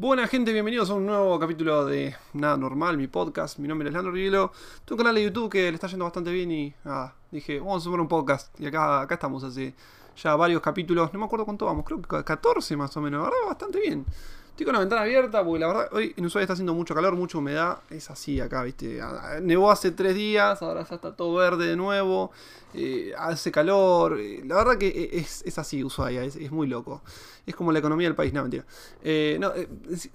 Buena gente, bienvenidos a un nuevo capítulo de Nada Normal, mi podcast. Mi nombre es Leandro Rivelo. Tengo un canal de YouTube que le está yendo bastante bien y ah, dije, vamos a sumar un podcast. Y acá, acá estamos hace ya varios capítulos. No me acuerdo cuánto vamos, creo que 14 más o menos. Verdad, bastante bien. Estoy con la ventana abierta porque la verdad hoy en Ushuaia está haciendo mucho calor, mucha humedad. Es así acá, viste. Ah, nevó hace tres días, ahora ya está todo verde de nuevo. Eh, hace calor. Eh, la verdad que es, es así Ushuaia, es, muy loco. Es como la economía del país, no, mentira. Eh, no,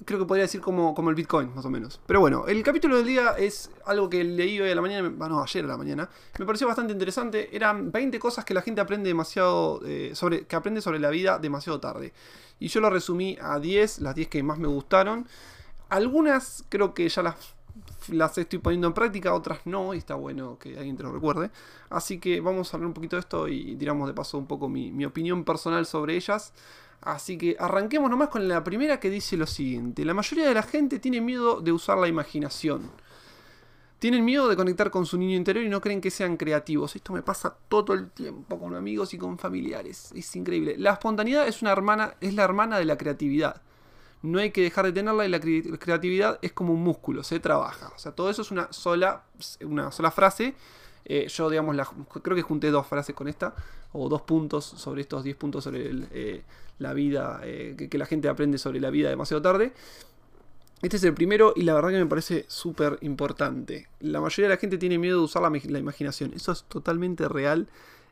creo que podría decir como, como el Bitcoin, más o menos. Pero bueno, el capítulo del día es algo que leí hoy a la mañana, bueno, ayer a la mañana. Me pareció bastante interesante. Eran 20 cosas que la gente aprende demasiado, sobre, que aprende sobre la vida demasiado tarde. Y yo lo resumí a 10, las 10 que más me gustaron. Algunas creo que ya las, las estoy poniendo en práctica, otras no, y está bueno que alguien te lo recuerde. Así que vamos a hablar un poquito de esto y tiramos de paso un poco mi, mi opinión personal sobre ellas. Así que arranquemos nomás con la primera que dice lo siguiente. La mayoría de la gente tiene miedo de usar la imaginación. Tienen miedo de conectar con su niño interior y no creen que sean creativos. Esto me pasa todo el tiempo con amigos y con familiares. Es increíble. La espontaneidad es una hermana, es la hermana de la creatividad. No hay que dejar de tenerla y la creatividad es como un músculo, se trabaja. O sea, todo eso es una sola, una sola frase. Eh, yo, digamos, creo que junté dos frases con esta, o dos puntos sobre estos 10 puntos sobre eh, la vida, eh, que, que la gente aprende sobre la vida demasiado tarde. Este es el primero y la verdad que me parece súper importante. La mayoría de la gente tiene miedo de usar la, imaginación. Eso es totalmente real.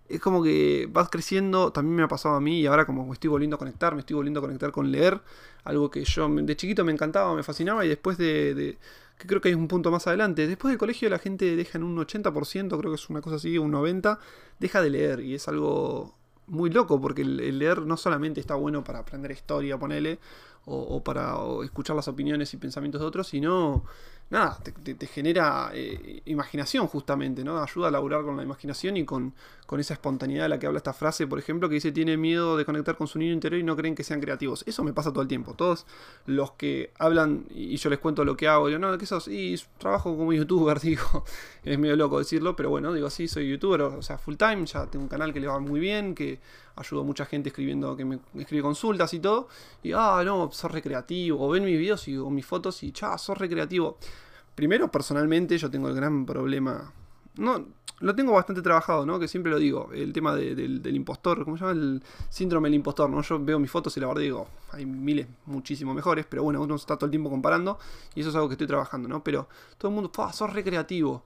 Es como que vas creciendo, también me ha pasado a mí y ahora como estoy volviendo a conectar, me estoy volviendo a conectar con leer. Algo que yo de chiquito me encantaba, me fascinaba y después de, que creo que hay un punto más adelante. Después del colegio la gente deja en un 80%, creo que es una cosa así, un 90%, deja de leer y es algo muy loco porque el, leer no solamente está bueno para aprender historia, ponele, o, para escuchar las opiniones y pensamientos de otros, sino nada, te, genera eh, imaginación justamente, ¿no? Ayuda a laburar con la imaginación y con, con, esa espontaneidad de la que habla esta frase, por ejemplo, que dice tiene miedo de conectar con su niño interior y no creen que sean creativos. Eso me pasa todo el tiempo. Todos los que hablan y yo les cuento lo que hago, yo no, que sos, y trabajo como youtuber, digo, es medio loco decirlo, pero bueno, digo, sí, soy youtuber, o sea, full time, ya tengo un canal que le va muy bien, que ayudo a mucha gente escribiendo, que me escribe consultas y todo, y ah, no, sos recreativo, o ven mis videos y, o mis fotos y, cha, sos recreativo. Primero, personalmente, yo tengo el gran problema. No, lo tengo bastante trabajado, ¿no? Que siempre lo digo. El tema del, impostor, ¿cómo se llama? El síndrome del impostor, ¿no? Yo veo mis fotos y la verdad digo, hay miles muchísimo mejores, pero bueno, uno está todo el tiempo comparando y eso es algo que estoy trabajando, ¿no? Pero todo el mundo, sos recreativo.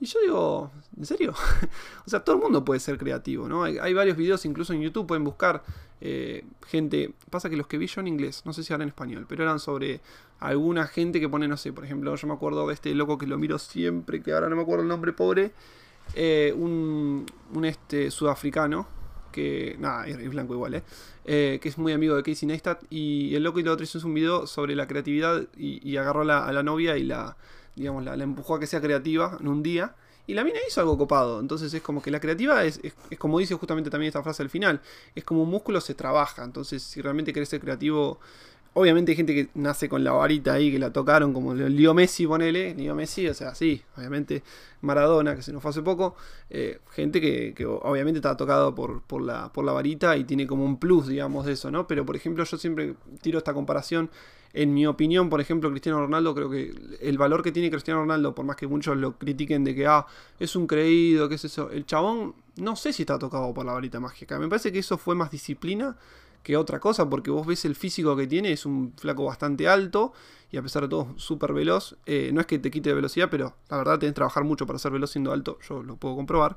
Y yo digo, ¿en serio? o sea, todo el mundo puede ser creativo, ¿no? Hay, varios videos, incluso en YouTube, pueden buscar eh, gente. Pasa que los que vi yo en inglés, no sé si ahora en español, pero eran sobre alguna gente que pone, no sé, por ejemplo, yo me acuerdo de este loco que lo miro siempre, que ahora no me acuerdo el nombre, pobre. Eh, un, un este sudafricano, que. Nada, es blanco igual, ¿eh? ¿eh? que es muy amigo de Casey Neistat. Y el loco y lo otro hizo un video sobre la creatividad y, agarró a la novia y la digamos, la, empujó a que sea creativa en un día. Y la mina hizo algo copado. Entonces es como que la creativa es, es, como dice justamente también esta frase al final. Es como un músculo se trabaja. Entonces si realmente querés ser creativo... Obviamente hay gente que nace con la varita ahí, que la tocaron, como Leo Messi, ponele. Leo Messi, o sea, sí, obviamente Maradona, que se nos fue hace poco. Eh, gente que, que, obviamente está tocado por, por, la, por la varita y tiene como un plus, digamos, de eso, ¿no? Pero por ejemplo, yo siempre tiro esta comparación en mi opinión, por ejemplo, Cristiano Ronaldo, creo que el valor que tiene Cristiano Ronaldo, por más que muchos lo critiquen de que, ah, es un creído, qué es eso, el chabón no sé si está tocado por la varita mágica. Me parece que eso fue más disciplina que otra cosa, porque vos ves el físico que tiene, es un flaco bastante alto y a pesar de todo súper veloz. Eh, no es que te quite de velocidad, pero la verdad tenés que trabajar mucho para ser veloz siendo alto, yo lo puedo comprobar.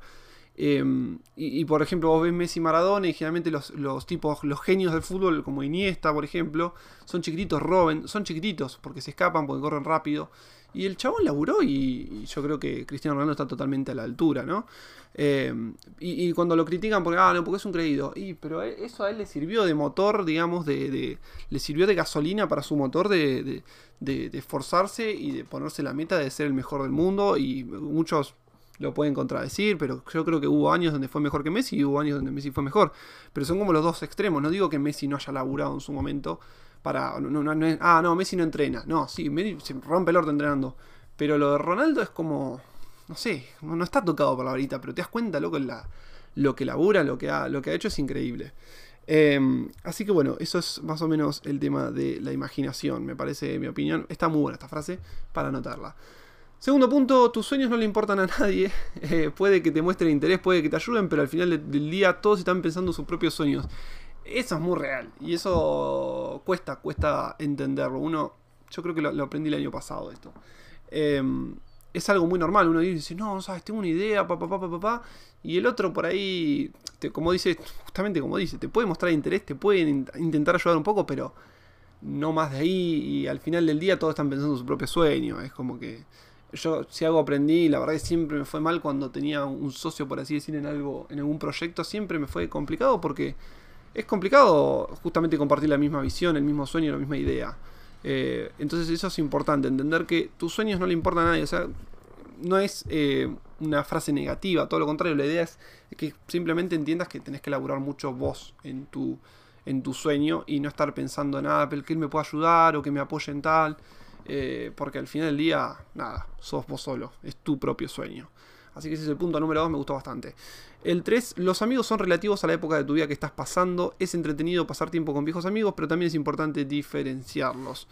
Em, y, por ejemplo, vos ves Messi Maradona y generalmente los, tipos, los genios del fútbol, como Iniesta, por ejemplo, son chiquititos, Robben, son chiquititos porque se escapan, porque corren rápido. Y el chabón laburó y, yo creo que Cristiano Ronaldo está totalmente a la altura, ¿no? Em, y, cuando lo critican porque, ah, no, porque es un creído. Y, pero eso a él le sirvió de motor, digamos, de, le sirvió de gasolina para su motor de, de, de esforzarse y de ponerse la meta de ser el mejor del mundo. Y muchos lo pueden contradecir, pero yo creo que hubo años donde fue mejor que Messi y hubo años donde Messi fue mejor. Pero son como los dos extremos. No digo que Messi no haya laburado en su momento para. Ah, no, Messi no entrena. No, sí, Messi se rompe el orto entrenando. Pero lo de Ronaldo es como. No sé, no, está tocado por la varita, pero te das cuenta, loco, la, lo que labura, lo que ha, lo que ha hecho es increíble. Em, así que bueno, eso es más o menos el tema de la imaginación. Me parece, mi opinión, está muy buena esta frase para anotarla. Segundo punto, tus sueños no le importan a nadie. Eh, puede que te muestren interés, puede que te ayuden, pero al final del día todos están pensando en sus propios sueños. Eso es muy real. Y eso cuesta, cuesta entenderlo. Uno, yo creo que lo, aprendí el año pasado esto. Em, es algo muy normal. Uno dice, no, sabes, tengo una idea, papá, papá, papá. Y el otro por ahí, como dice, justamente como dice, te puede mostrar interés, te puede intentar ayudar un poco, pero no más de ahí. Y al final del día todos están pensando en su propio sueño. Es como que yo si algo aprendí, la verdad que siempre me fue mal cuando tenía un socio, por así decir, en algo, en algún proyecto, siempre me fue complicado porque es complicado justamente compartir la misma visión, el mismo sueño, la misma idea. Eh, entonces eso es importante, entender que tus sueños no le importan a nadie, o sea, no es eh, una frase negativa, todo lo contrario, la idea es que simplemente entiendas que tenés que elaborar mucho vos en tu, en tu sueño y no estar pensando en nada, que él me pueda ayudar o que me apoye en tal. Eh, porque al final del día, nada, sos vos solo, es tu propio sueño. Así que ese es el punto número 2, me gustó bastante. El 3, los amigos son relativos a la época de tu vida que estás pasando. Es entretenido pasar tiempo con viejos amigos, pero también es importante diferenciarlos.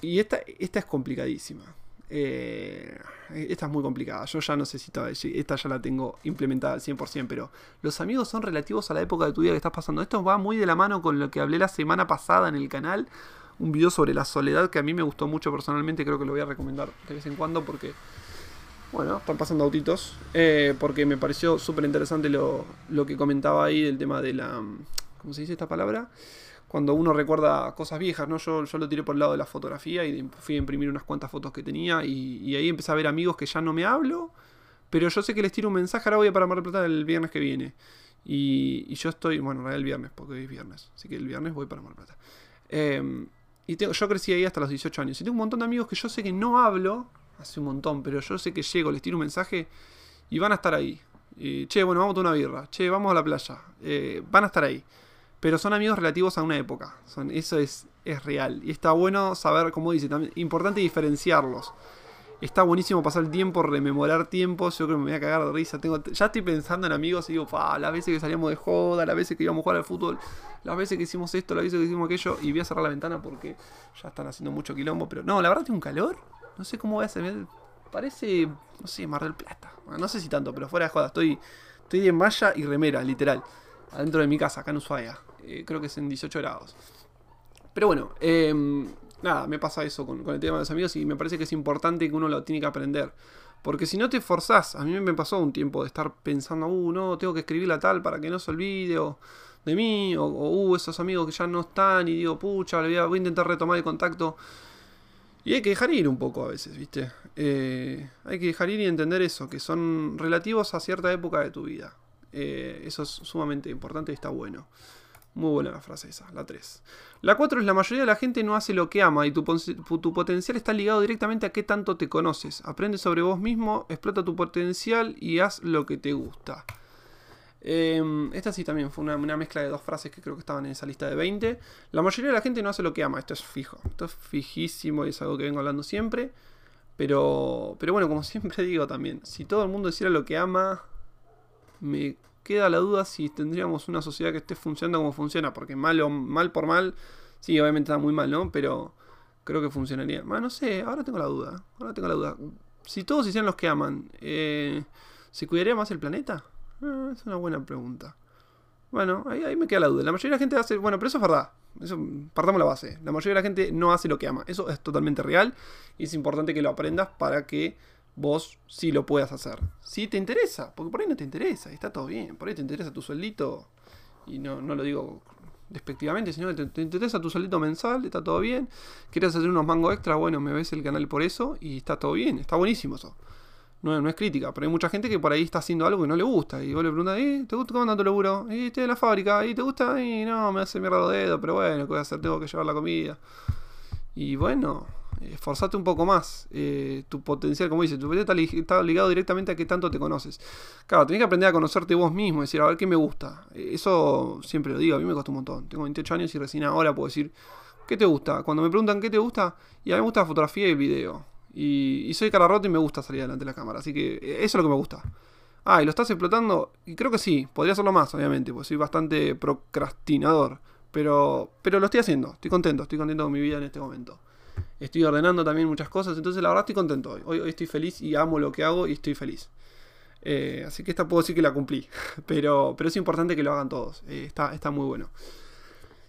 Y esta, esta es complicadísima. Eh, esta es muy complicada. Yo ya no sé si esta ya la tengo implementada al 100%, pero los amigos son relativos a la época de tu vida que estás pasando. Esto va muy de la mano con lo que hablé la semana pasada en el canal un video sobre la soledad que a mí me gustó mucho personalmente, creo que lo voy a recomendar de vez en cuando porque, bueno, están pasando autitos, eh, porque me pareció súper interesante lo, que comentaba ahí del tema de la, ¿cómo se dice esta palabra? Cuando uno recuerda cosas viejas, ¿no? Yo, yo lo tiré por el lado de la fotografía y fui a imprimir unas cuantas fotos que tenía y, ahí empecé a ver amigos que ya no me hablo, pero yo sé que les tiro un mensaje, ahora voy a para Mar Plata el viernes que viene. Y, yo estoy, bueno, el viernes, porque hoy es viernes, así que el viernes voy para Mar del Plata. Eh, y tengo, yo crecí ahí hasta los 18 años. Y tengo un montón de amigos que yo sé que no hablo, hace un montón, pero yo sé que llego, les tiro un mensaje y van a estar ahí. che, bueno, vamos a una birra. Che, vamos a la playa. Eh, van a estar ahí. Pero son amigos relativos a una época. Eso es, es real. Y está bueno saber, como dice, también importante diferenciarlos. Está buenísimo pasar el tiempo, rememorar tiempos. Yo creo que me voy a cagar de risa. Tengo, ya estoy pensando en amigos y digo, pa, las veces que salíamos de joda, las veces que íbamos a jugar al fútbol, las veces que hicimos esto, las veces que hicimos aquello. Y voy a cerrar la ventana porque ya están haciendo mucho quilombo. Pero no, la verdad tiene un calor. No sé cómo voy a hacer. Parece, no sé, Mar del Plata. no sé si tanto, pero fuera de joda. Estoy, estoy en malla y remera, literal. Adentro de mi casa, acá en Ushuaia. Eh, creo que es en 18 grados. Pero bueno, eh, nada, me pasa eso con, el tema de los amigos y me parece que es importante que uno lo tiene que aprender. Porque si no te forzás, a mí me pasó un tiempo de estar pensando, uh, no, tengo que escribirla tal para que no se olvide de mí, o, uh, esos amigos que ya no están, y digo, pucha, voy a, voy a intentar retomar el contacto. Y hay que dejar ir un poco a veces, ¿viste? Eh, hay que dejar ir y entender eso, que son relativos a cierta época de tu vida. Eh, eso es sumamente importante y está bueno. Muy buena la frase esa, la 3. La 4 es la mayoría de la gente no hace lo que ama y tu, tu, potencial está ligado directamente a qué tanto te conoces. Aprende sobre vos mismo, explota tu potencial y haz lo que te gusta. Em, esta sí también fue una, mezcla de dos frases que creo que estaban en esa lista de 20. La mayoría de la gente no hace lo que ama, esto es fijo, esto es fijísimo y es algo que vengo hablando siempre. Pero, pero bueno, como siempre digo también, si todo el mundo hiciera lo que ama, me queda la duda si tendríamos una sociedad que esté funcionando como funciona, porque mal o mal por mal, sí, obviamente está muy mal, ¿no? Pero creo que funcionaría. no sé, ahora tengo la duda. Ahora tengo la duda. Si todos hicieran los que aman, eh, ¿se cuidaría más el planeta? Eh, es una buena pregunta. Bueno, ahí, ahí, me queda la duda. La mayoría de la gente hace. Bueno, pero eso es verdad. Partamos la base. La mayoría de la gente no hace lo que ama. Eso es totalmente real. Y es importante que lo aprendas para que vos sí lo puedas hacer. Si te interesa, porque por ahí no te interesa, está todo bien. Por ahí te interesa tu sueldito, y no, no lo digo despectivamente, sino que te, interesa tu sueldito mensual, está todo bien. Quieres hacer unos mangos extra, bueno, me ves el canal por eso, y está todo bien, está buenísimo eso. No, no es crítica, pero hay mucha gente que por ahí está haciendo algo que no le gusta. Y vos le preguntas, ¿Eh, ¿te gusta cómo anda tu laburo? ¿Y estoy en la fábrica? ¿Y te gusta? Y no, me hace mierda los dedos, pero bueno, ¿qué voy a hacer? Tengo que llevar la comida. Y bueno, esforzate un poco más. Eh, tu potencial, como dices, tu potencial está, ligado directamente a qué tanto te conoces. Claro, tenés que aprender a conocerte vos mismo, decir, a ver qué me gusta. Eh, eso siempre lo digo, a mí me costó un montón. Tengo 28 años y recién ahora puedo decir, ¿qué te gusta? Cuando me preguntan qué te gusta, y a mí me gusta la fotografía y el video. Y, soy cara rota y me gusta salir delante de la cámara. Así que eh, eso es lo que me gusta. Ah, ¿y lo estás explotando? Y creo que sí, podría hacerlo más, obviamente, porque soy bastante procrastinador. Pero, pero lo estoy haciendo, estoy contento, estoy contento con mi vida en este momento. Estoy ordenando también muchas cosas, entonces la verdad estoy contento hoy. Hoy, estoy feliz y amo lo que hago y estoy feliz. Eh, así que esta puedo decir que la cumplí, pero, pero es importante que lo hagan todos, eh, está, está muy bueno.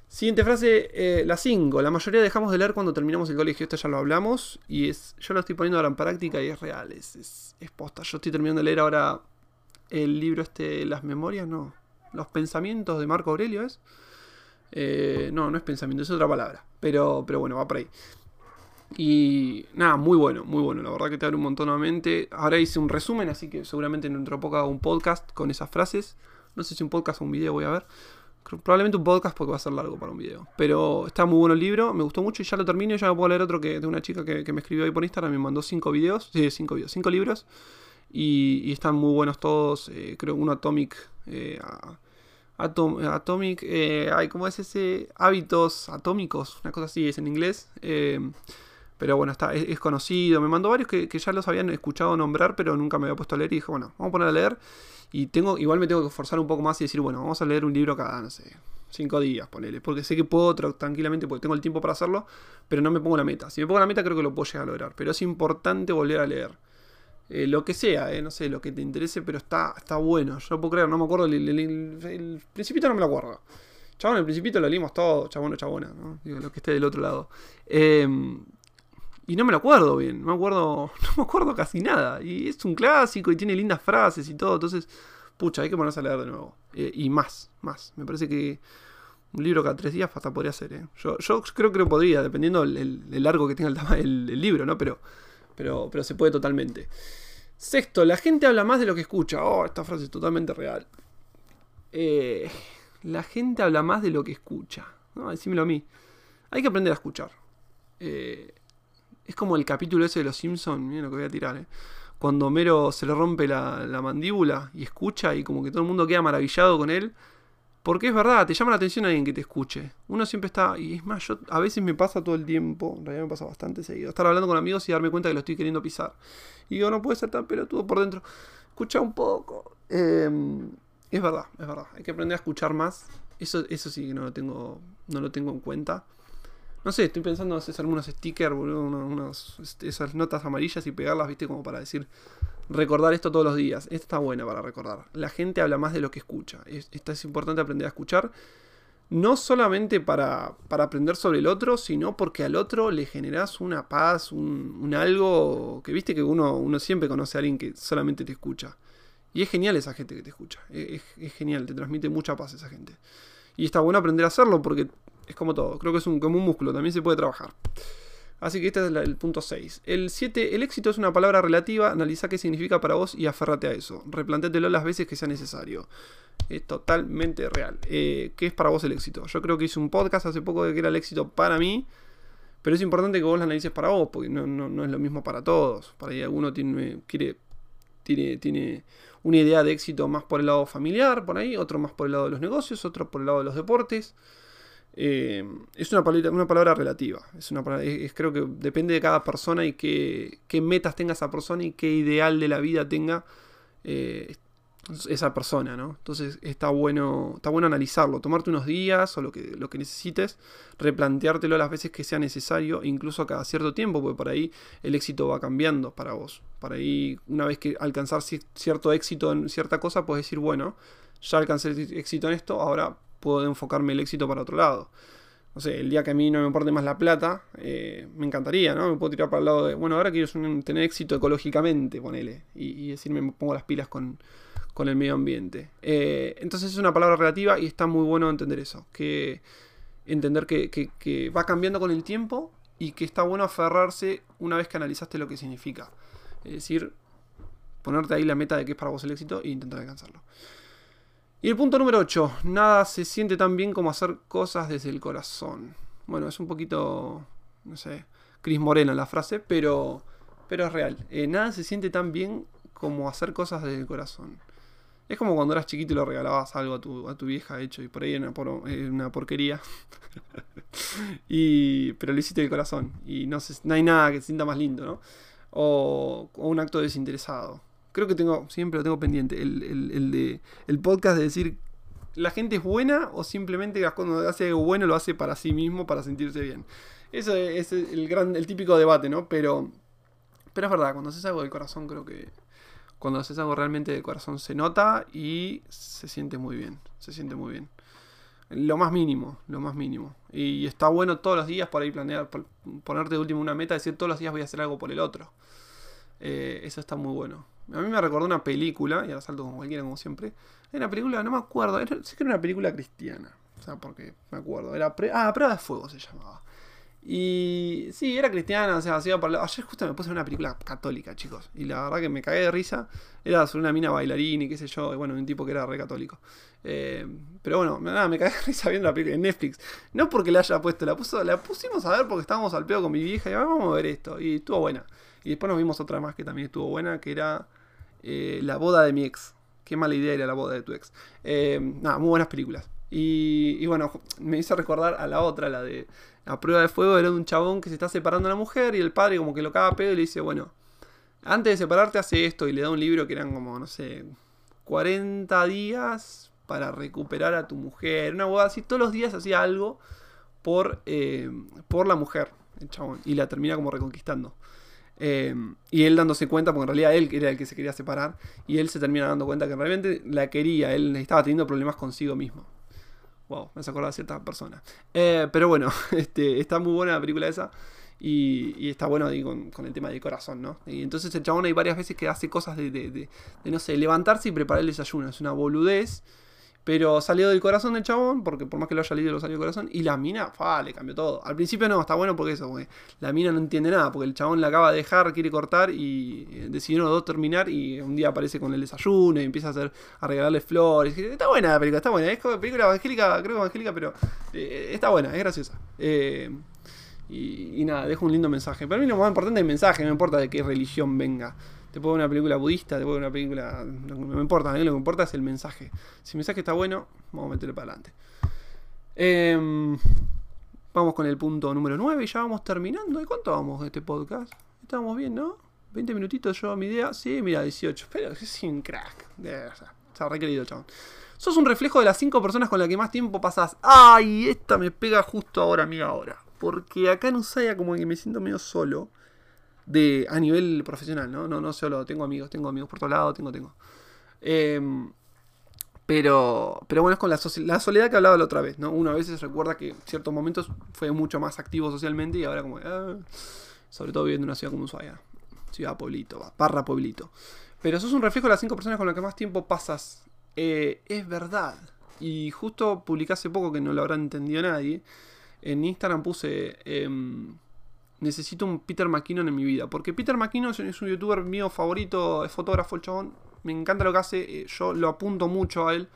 Siguiente frase, eh, la 5. La mayoría dejamos de leer cuando terminamos el colegio. Esto ya lo hablamos. Y es. Yo lo estoy poniendo ahora en práctica y es real. Es, es, posta. Yo estoy terminando de leer ahora el libro este. Las memorias, no. Los pensamientos de Marco Aurelio es. No, no es pensamiento, es otra palabra. Pero, pero bueno, va por ahí. Y nada, muy bueno, muy bueno. La verdad que te abre un montón nuevamente. Ahora hice un resumen, así que seguramente en dentro de poco hago un podcast con esas frases. No sé si un podcast o un video voy a ver. Probablemente un podcast porque va a ser largo para un video. Pero está muy bueno el libro, me gustó mucho y ya lo termino. Ya me puedo leer otro que de una chica que, me escribió ahí por Instagram. Me mandó cinco videos. Sí, cinco cinco libros. Y, están muy buenos todos. Eh, creo uno Atomic. Eh, Atomic. Eh, ay, ¿cómo es ese? Hábitos atómicos. Una cosa así es en inglés. Eh, pero bueno, está, es, conocido. Me mandó varios que, que, ya los habían escuchado nombrar, pero nunca me había puesto a leer. Y dije, bueno, vamos a poner a leer. Y tengo, igual me tengo que forzar un poco más y decir, bueno, vamos a leer un libro cada, no sé, cinco días, ponele. Porque sé que puedo tranquilamente, porque tengo el tiempo para hacerlo, pero no me pongo la meta. Si me pongo la meta, creo que lo puedo llegar a lograr. Pero es importante volver a leer. Eh, lo que sea, eh, no sé, lo que te interese, pero está, está bueno. Yo puedo creer, no me acuerdo, el, el, Principito no me lo acuerdo. Chabón, el Principito lo leímos todo, chabón chabona, ¿no? Digo, lo que esté del otro lado. Eh, y no me lo acuerdo bien, no me acuerdo, no me acuerdo casi nada. Y es un clásico y tiene lindas frases y todo, entonces, pucha, hay que ponerse a leer de nuevo. Eh, y más, más. Me parece que un libro cada tres días hasta podría ser, ¿eh? Yo, yo creo que lo podría, dependiendo el, largo que tenga el, el, libro, ¿no? Pero, pero, pero se puede totalmente. Sexto, la gente habla más de lo que escucha. Oh, esta frase es totalmente real. Eh, la gente habla más de lo que escucha. No, decímelo a mí. Hay que aprender a escuchar. Eh, es como el capítulo ese de los Simpsons, miren lo que voy a tirar, ¿eh? Cuando Homero se le rompe la, mandíbula y escucha y como que todo el mundo queda maravillado con él. Porque es verdad, te llama la atención alguien que te escuche. Uno siempre está, y es más, yo a veces me pasa todo el tiempo, en realidad me pasa bastante seguido, estar hablando con amigos y darme cuenta que lo estoy queriendo pisar. Y digo, no puede ser tan pelotudo por dentro. Escucha un poco. Em, es verdad, es verdad. Hay que aprender a escuchar más. Eso, eso sí que no lo tengo, no lo tengo en cuenta. No sé, estoy pensando en hacer algunos stickers, boludo, este, esas notas amarillas y pegarlas, viste, como para decir, recordar esto todos los días. Esta está buena para recordar. La gente habla más de lo que escucha. Esta es importante aprender a escuchar. No solamente para, para aprender sobre el otro, sino porque al otro le generas una paz, un, algo que viste que uno, uno siempre conoce a alguien que solamente te escucha. Y es genial esa gente que te escucha. Es, es, genial, te transmite mucha paz esa gente. Y está bueno aprender a hacerlo porque es como todo. Creo que es un, como un músculo, también se puede trabajar. Así que este es el punto 6. El 7, el éxito es una palabra relativa. Analiza qué significa para vos y aférrate a eso. Replantéatelo las veces que sea necesario. Es totalmente real. Eh, ¿Qué es para vos el éxito? Yo creo que hice un podcast hace poco de que era el éxito para mí. Pero es importante que vos lo analices para vos, porque no, no, es lo mismo para todos. Para ahí alguno tiene, quiere, tiene, tiene una idea de éxito más por el lado familiar, por ahí, otro más por el lado de los negocios, otro por el lado de los deportes. Eh, es una palabra, una palabra relativa. Es una creo que depende de cada persona y qué, qué, metas tenga esa persona y qué ideal de la vida tenga eh, esa persona, ¿no? Entonces está bueno, está bueno analizarlo, tomarte unos días o lo que, lo que necesites, replanteártelo las veces que sea necesario, incluso cada cierto tiempo, porque por ahí el éxito va cambiando para vos. Para ahí, una vez que alcanzar cierto éxito en cierta cosa, puedes decir, bueno, ya alcancé éxito en esto, ahora puedo enfocarme el éxito para otro lado. No sé, el día que a mí no me importe más la plata, eh, me encantaría, ¿no? Me puedo tirar para el lado de, bueno, ahora quiero tener éxito ecológicamente, ponele, y, y decirme, me pongo las pilas con, el medio ambiente. Eh, entonces es una palabra relativa y está muy bueno entender eso, que entender que, que, va cambiando con el tiempo y que está bueno aferrarse una vez que analizaste lo que significa. Es decir, ponerte ahí la meta de que es para vos el éxito e intentar alcanzarlo. Y el punto número 8. Nada se siente tan bien como hacer cosas desde el corazón. Bueno, es un poquito, no sé, Cris Moreno la frase, pero, pero es real. Eh, nada se siente tan bien como hacer cosas desde el corazón. Es como cuando eras chiquito y le regalabas algo a tu, a tu vieja hecho y por ahí era una, porquería. y, pero lo hiciste del corazón y no, no hay nada que se sienta más lindo, ¿no? O, o un acto desinteresado creo que tengo, siempre lo tengo pendiente, el, el, de, el podcast de decir, ¿la gente es buena o simplemente cuando hace algo bueno lo hace para sí mismo, para sentirse bien? Eso es el, gran, el típico debate, ¿no? Pero, pero es verdad, cuando haces algo del corazón creo que... Cuando haces algo realmente del corazón se nota y se siente muy bien, se siente muy bien. Lo más mínimo, lo más mínimo. Y está bueno todos los días por ahí planear, ponerte de último una meta, decir todos los días voy a hacer algo por el otro. Eh, eso está muy bueno. A mí me recordó una película, y ahora salto con cualquiera como siempre. Era una película, no me acuerdo, era, sí que era una película cristiana. O sea, porque me acuerdo. Era ah, Prueba de Fuego se llamaba. Y sí, era cristiana, o sea, hacía por Ayer justo me puse una película católica, chicos. Y la verdad que me cagué de risa. Era sobre una mina bailarina y qué sé yo. Y bueno, un tipo que era re católico. Eh, pero bueno, nada, me cagué de risa viendo la película en Netflix. No porque la haya puesto, la, puso, la pusimos a ver porque estábamos al pedo con mi vieja y vamos a ver esto. Y estuvo buena. Y después nos vimos otra más que también estuvo buena, que era eh, La boda de mi ex. Qué mala idea era la boda de tu ex. Eh, nada, muy buenas películas. Y, bueno, me hizo recordar a la otra, la de la prueba de fuego era de un chabón que se está separando a la mujer y el padre como que lo caga pedo y le dice, bueno, antes de separarte hace esto y le da un libro que eran como, no sé, 40 días para recuperar a tu mujer, una boda así, todos los días hacía algo por, eh, por la mujer, el chabón, y la termina como reconquistando. Eh, y él dándose cuenta, porque en realidad él era el que se quería separar, y él se termina dando cuenta que realmente la quería, él estaba teniendo problemas consigo mismo. Wow, me acordar de cierta persona. Eh, pero bueno, este, está muy buena la película esa. Y, está bueno ahí con, el tema del corazón, ¿no? Y entonces el chabón hay varias veces que hace cosas de, de, de no sé, levantarse y preparar el desayuno. Es una boludez. Pero salió del corazón del chabón, porque por más que lo haya leído, lo salió del corazón. Y la mina, fa, le cambió todo. Al principio no, está bueno porque eso, porque la mina no entiende nada, porque el chabón la acaba de dejar, quiere cortar y eh, decidieron los dos terminar. Y un día aparece con el desayuno y empieza a hacer a regalarle flores. Está buena la película, está buena. Es película evangélica, creo evangélica, pero eh, está buena, es graciosa. Eh, y, y, nada, dejo un lindo mensaje. Para mí lo más importante es el mensaje, no importa de qué religión venga. Te puedo ver una película budista, te puedo ver una película. No, me importa, lo que me importa es el mensaje. Si el mensaje está bueno, vamos a meterle para adelante. Em, vamos con el punto número 9 y ya vamos terminando. ¿De cuánto vamos de este podcast? Estamos bien, ¿no? 20 minutitos yo mi idea. Sí, mira, 18. Pero es un crack. Está re querido, chabón. Sos un reflejo de las 5 personas con las que más tiempo pasás. ¡Ay! Esta me pega justo ahora, amiga, ahora. Porque acá en Usaya como que me siento medio solo de, a nivel profesional, ¿no? No, no solo tengo amigos, tengo amigos por todos lados, tengo, tengo. Em, pero, pero bueno, es con la, la, soledad que hablaba la otra vez, ¿no? Uno a veces recuerda que en ciertos momentos fue mucho más activo socialmente y ahora como, ah, sobre todo viviendo en una ciudad como Ushuaia, ciudad pueblito, barra pueblito. Pero eso es un reflejo de las cinco personas con las que más tiempo pasas. Eh, es verdad. Y justo publicé hace poco que no lo habrá entendido nadie. En Instagram puse... Em, necesito un Peter McKinnon en mi vida. Porque Peter McKinnon es un youtuber mío favorito, es fotógrafo el chabón. Me encanta lo que hace, eh, yo lo apunto mucho a él.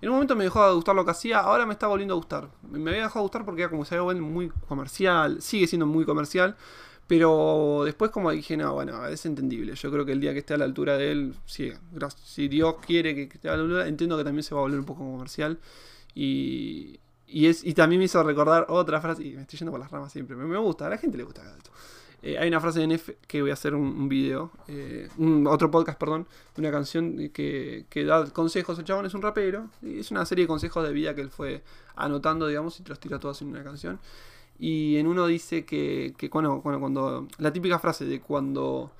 En un momento me dejó de gustar lo que hacía, ahora me está volviendo a gustar. Me había dejado de gustar porque era como se ve muy comercial, sigue siendo muy comercial. Pero después como dije, no, bueno, es entendible. Yo creo que el día que esté a la altura de él, si, si Dios quiere que esté a la altura, entiendo que también se va a volver un poco comercial. Y, y, es, y también me hizo recordar otra frase, y me estoy yendo por las ramas siempre, me, gusta, a la gente le gusta esto. Eh, hay una frase de NF que voy a hacer un, video, eh, un, otro podcast, perdón, de una canción que, que, da consejos. El chabón es un rapero, y es una serie de consejos de vida que él fue anotando, digamos, y te los tira todos en una canción. Y en uno dice que, que cuando, cuando, la típica frase de cuando,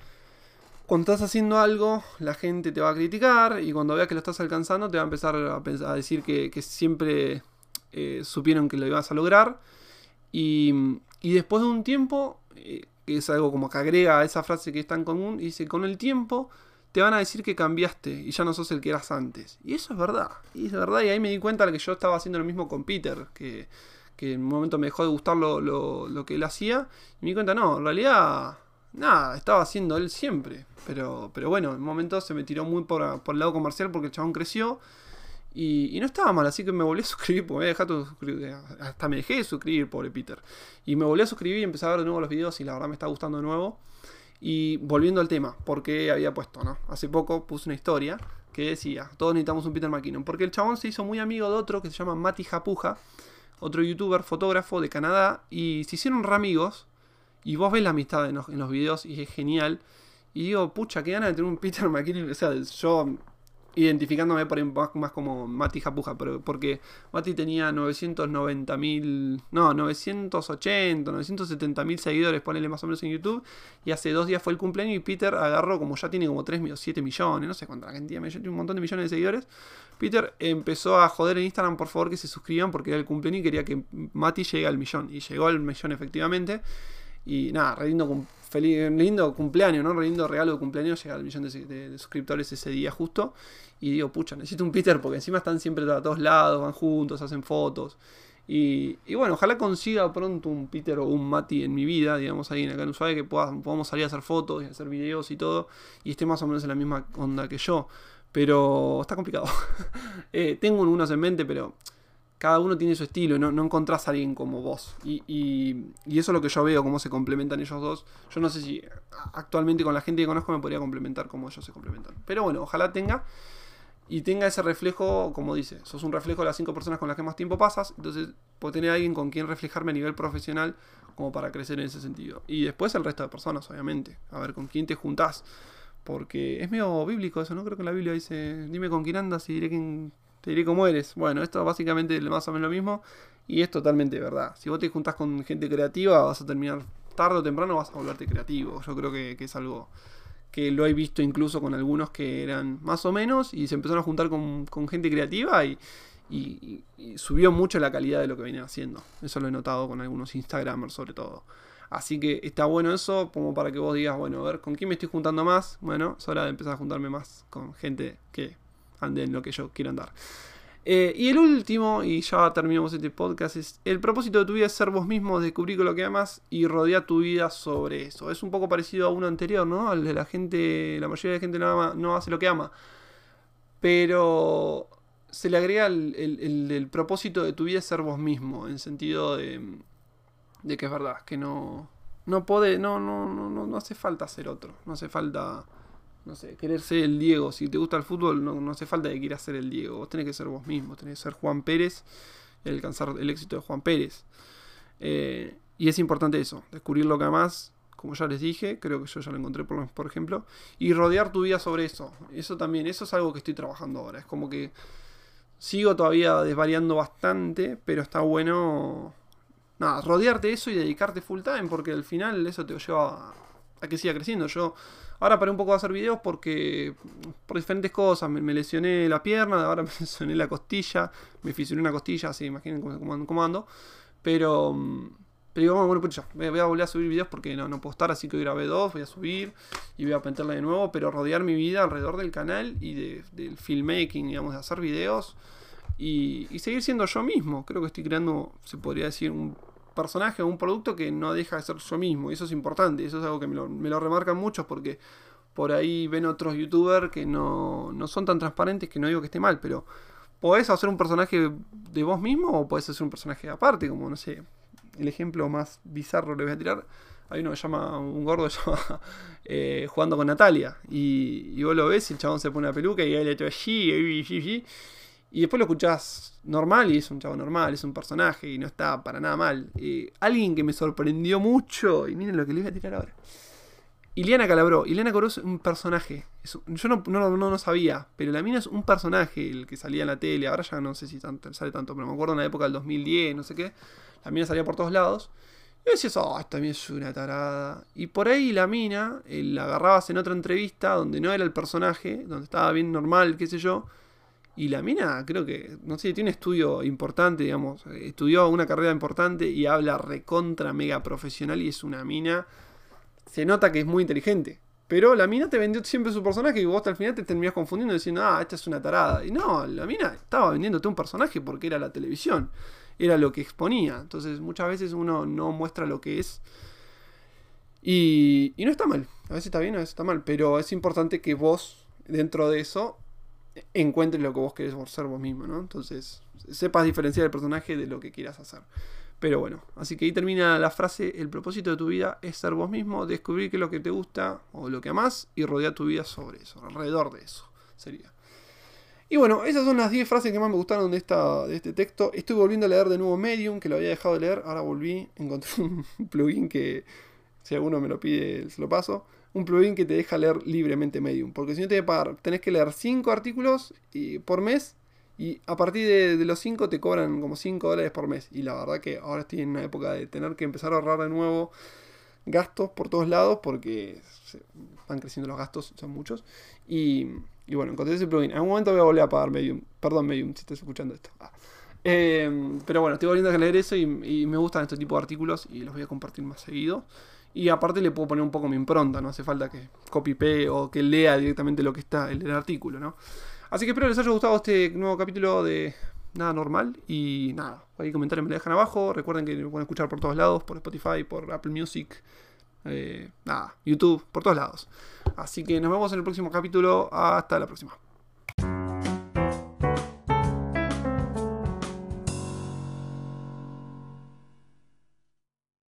cuando estás haciendo algo, la gente te va a criticar, y cuando veas que lo estás alcanzando, te va a empezar a, pensar, a decir que, que siempre eh, supieron que lo ibas a lograr. Y, y después de un tiempo, eh, que es algo como que agrega a esa frase que es tan común, dice, con el tiempo te van a decir que cambiaste y ya no sos el que eras antes. Y eso es verdad. Y es verdad, y ahí me di cuenta de que yo estaba haciendo lo mismo con Peter, que, que en un momento me dejó de gustar lo, lo, que él hacía. Y me di cuenta, no, en realidad, nada, estaba haciendo él siempre. Pero, pero bueno, en un momento se me tiró muy por, por el lado comercial porque el chabón creció. Y, no estaba mal, así que me volví a suscribir, porque me dejado suscribir, hasta me dejé de suscribir, pobre Peter. Y me volví a suscribir y empecé a ver de nuevo los videos y la verdad me está gustando de nuevo. Y volviendo al tema, porque había puesto, ¿no? Hace poco puse una historia que decía, todos necesitamos un Peter McKinnon, porque el chabón se hizo muy amigo de otro que se llama Mati Japuja, otro youtuber, fotógrafo de Canadá, y se hicieron re amigos, y vos ves la amistad en los, en los videos y es genial. Y digo, pucha, qué ganas de tener un Peter McKinley. O sea, yo identificándome por más, como Mati Japuja, pero porque Mati tenía 990 mil, no, 980, 970 mil seguidores, ponele más o menos en YouTube, y hace dos días fue el cumpleaños y Peter agarró, como ya tiene como 3 7 millones, no sé cuánta cantidad, tiene un montón de millones de seguidores, Peter empezó a joder en Instagram, por favor, que se suscriban porque era el cumpleaños y quería que Mati llegue al millón, y llegó al millón efectivamente, y nada, re feliz, lindo cumpleaños, ¿no? Re regalo de cumpleaños, llega al millón de, suscriptores ese día justo. Y digo, pucha, necesito un Peter porque encima están siempre a todos lados, van juntos, hacen fotos. Y, bueno, ojalá consiga pronto un Peter o un Mati en mi vida, digamos, ahí en acá en Ushuaia, que podamos salir a hacer fotos y hacer videos y todo, y esté más o menos en la misma onda que yo. Pero está complicado. Eh, tengo unos en mente, pero cada uno tiene su estilo, no, no encontrás a alguien como vos. Y, y, eso es lo que yo veo, cómo se complementan ellos dos. Yo no sé si actualmente con la gente que conozco me podría complementar como ellos se complementan. Pero bueno, ojalá tenga. Y tenga ese reflejo, como dice, sos un reflejo de las cinco personas con las que más tiempo pasas. Entonces, puedo tener a alguien con quien reflejarme a nivel profesional como para crecer en ese sentido. Y después el resto de personas, obviamente. A ver con quién te juntás. Porque es medio bíblico eso, ¿no? Creo que la Biblia dice, dime con quién andas y diré quién te diré cómo eres. Bueno, esto básicamente es más o menos lo mismo y es totalmente verdad. Si vos te juntás con gente creativa, vas a terminar tarde o temprano, vas a volverte creativo. Yo creo que, es algo que lo he visto incluso con algunos que eran más o menos y se empezaron a juntar con, gente creativa y, subió mucho la calidad de lo que venían haciendo. Eso lo he notado con algunos Instagramers sobre todo. Así que está bueno eso, como para que vos digas, bueno, a ver, ¿con quién me estoy juntando más? Bueno, es hora de empezar a juntarme más con gente que ande en lo que yo quiero andar. Eh, y el último, y ya terminamos este podcast, es el propósito de tu vida es ser vos mismo, descubrir lo que amas y rodear tu vida sobre eso. Es un poco parecido a uno anterior, ¿no? Al de la gente, la mayoría de la gente no, no hace lo que ama. Pero se le agrega el, propósito de tu vida es ser vos mismo, en sentido de, de que es verdad, que no, no, puede, no, no, no, no hace falta ser otro, no hace falta no sé, querer ser el Diego. Si te gusta el fútbol, no, hace falta que quieras ser el Diego. Vos tenés que ser vos mismo, tenés que ser Juan Pérez y alcanzar el éxito de Juan Pérez. Eh, y es importante eso, descubrir lo que amas, como ya les dije, creo que yo ya lo encontré por, por ejemplo, y rodear tu vida sobre eso. Eso también, eso es algo que estoy trabajando ahora. Es como que sigo todavía desvariando bastante, pero está bueno, nada, rodearte de eso y dedicarte full time, porque al final eso te lleva a, a que siga creciendo. Yo Ahora paré un poco de hacer videos porque por diferentes cosas. Me, lesioné la pierna, ahora me lesioné la costilla, me fisuré una costilla, así imaginen cómo, ando. Pero, mm, pero digo, bueno, pues ya, voy a volver a subir videos porque no, no puedo estar, así que hoy grabé dos, voy a subir y voy a meterla de nuevo, pero rodear mi vida alrededor del canal y de, del filmmaking, digamos, de hacer videos y, y seguir siendo yo mismo. Creo que estoy creando, se podría decir, un personaje o un producto que no deja de ser yo mismo. Y eso es importante. Eso es algo que me lo, remarcan muchos porque por ahí ven otros youtubers que no, no, son tan transparentes que no digo que esté mal, pero podés hacer un personaje de vos mismo o podés hacer un personaje aparte, como no sé, el ejemplo más bizarro le voy a tirar. Hay uno que llama, un gordo que llama eh, jugando con Natalia. Y, y, vos lo ves y el chabón se pone una peluca y él le allí, y, después lo escuchás normal y es un chavo normal, es un personaje y no está para nada mal. Alguien que me sorprendió mucho, y miren lo que le voy a tirar ahora. Iliana Calabró. Iliana Calabró es un personaje. yo no, no, no, sabía, pero la mina es un personaje, el que salía en la tele. Ahora ya no sé si sale tanto, pero me acuerdo en la época del 2010, no sé qué. La mina salía por todos lados. Y decías, oh, esta mina es una tarada. Y por ahí la mina eh, la agarrabas en otra entrevista donde no era el personaje, donde estaba bien normal, qué sé yo y la mina, creo que, no sé, tiene un estudio importante, digamos, estudió una carrera importante y habla recontra mega profesional y es una mina. Se nota que es muy inteligente. Pero la mina te vendió siempre su personaje y vos hasta al final te terminás confundiendo diciendo, ah, esta es una tarada. Y no, la mina estaba vendiéndote un personaje porque era la televisión, era lo que exponía. Entonces muchas veces uno no muestra lo que es. Y, y no está mal, a veces está bien, a veces está mal, pero es importante que vos, dentro de eso, encuentres lo que vos querés ser vos mismo, ¿no? Entonces, sepas diferenciar el personaje de lo que quieras hacer. Pero bueno, así que ahí termina la frase, el propósito de tu vida es ser vos mismo, descubrir qué es lo que te gusta o lo que amás y rodear tu vida sobre eso, alrededor de eso, sería. Y bueno, esas son las 10 frases que más me gustaron de, esta, de este texto. Estoy volviendo a leer de nuevo Medium, que lo había dejado de leer, ahora volví, encontré un plugin que si alguno me lo pide se lo paso. Un plugin que te deja leer libremente Medium. Porque si no te que pagar, tenés que leer 5 artículos por mes. Y a partir de, los 5 te cobran como 5 dólares por mes. Y la verdad que ahora estoy en una época de tener que empezar a ahorrar de nuevo gastos por todos lados. Porque van creciendo los gastos, son muchos. Y, bueno, encontré ese plugin. En algún momento voy a volver a pagar Medium. Perdón, Medium, si estás escuchando esto. Ah. Em, pero bueno, estoy volviendo a leer eso y, y me gustan este tipo de artículos y los voy a compartir más seguido. Y aparte le puedo poner un poco mi impronta, no hace falta que copy o que lea directamente lo que está en el artículo, ¿no? Así que espero les haya gustado este nuevo capítulo de Nada Normal. Y nada, cualquier comentario me lo dejan abajo. Recuerden que me pueden escuchar por todos lados, por Spotify, por Apple Music, eh, nada, YouTube, por todos lados. Así que nos vemos en el próximo capítulo. Hasta la próxima.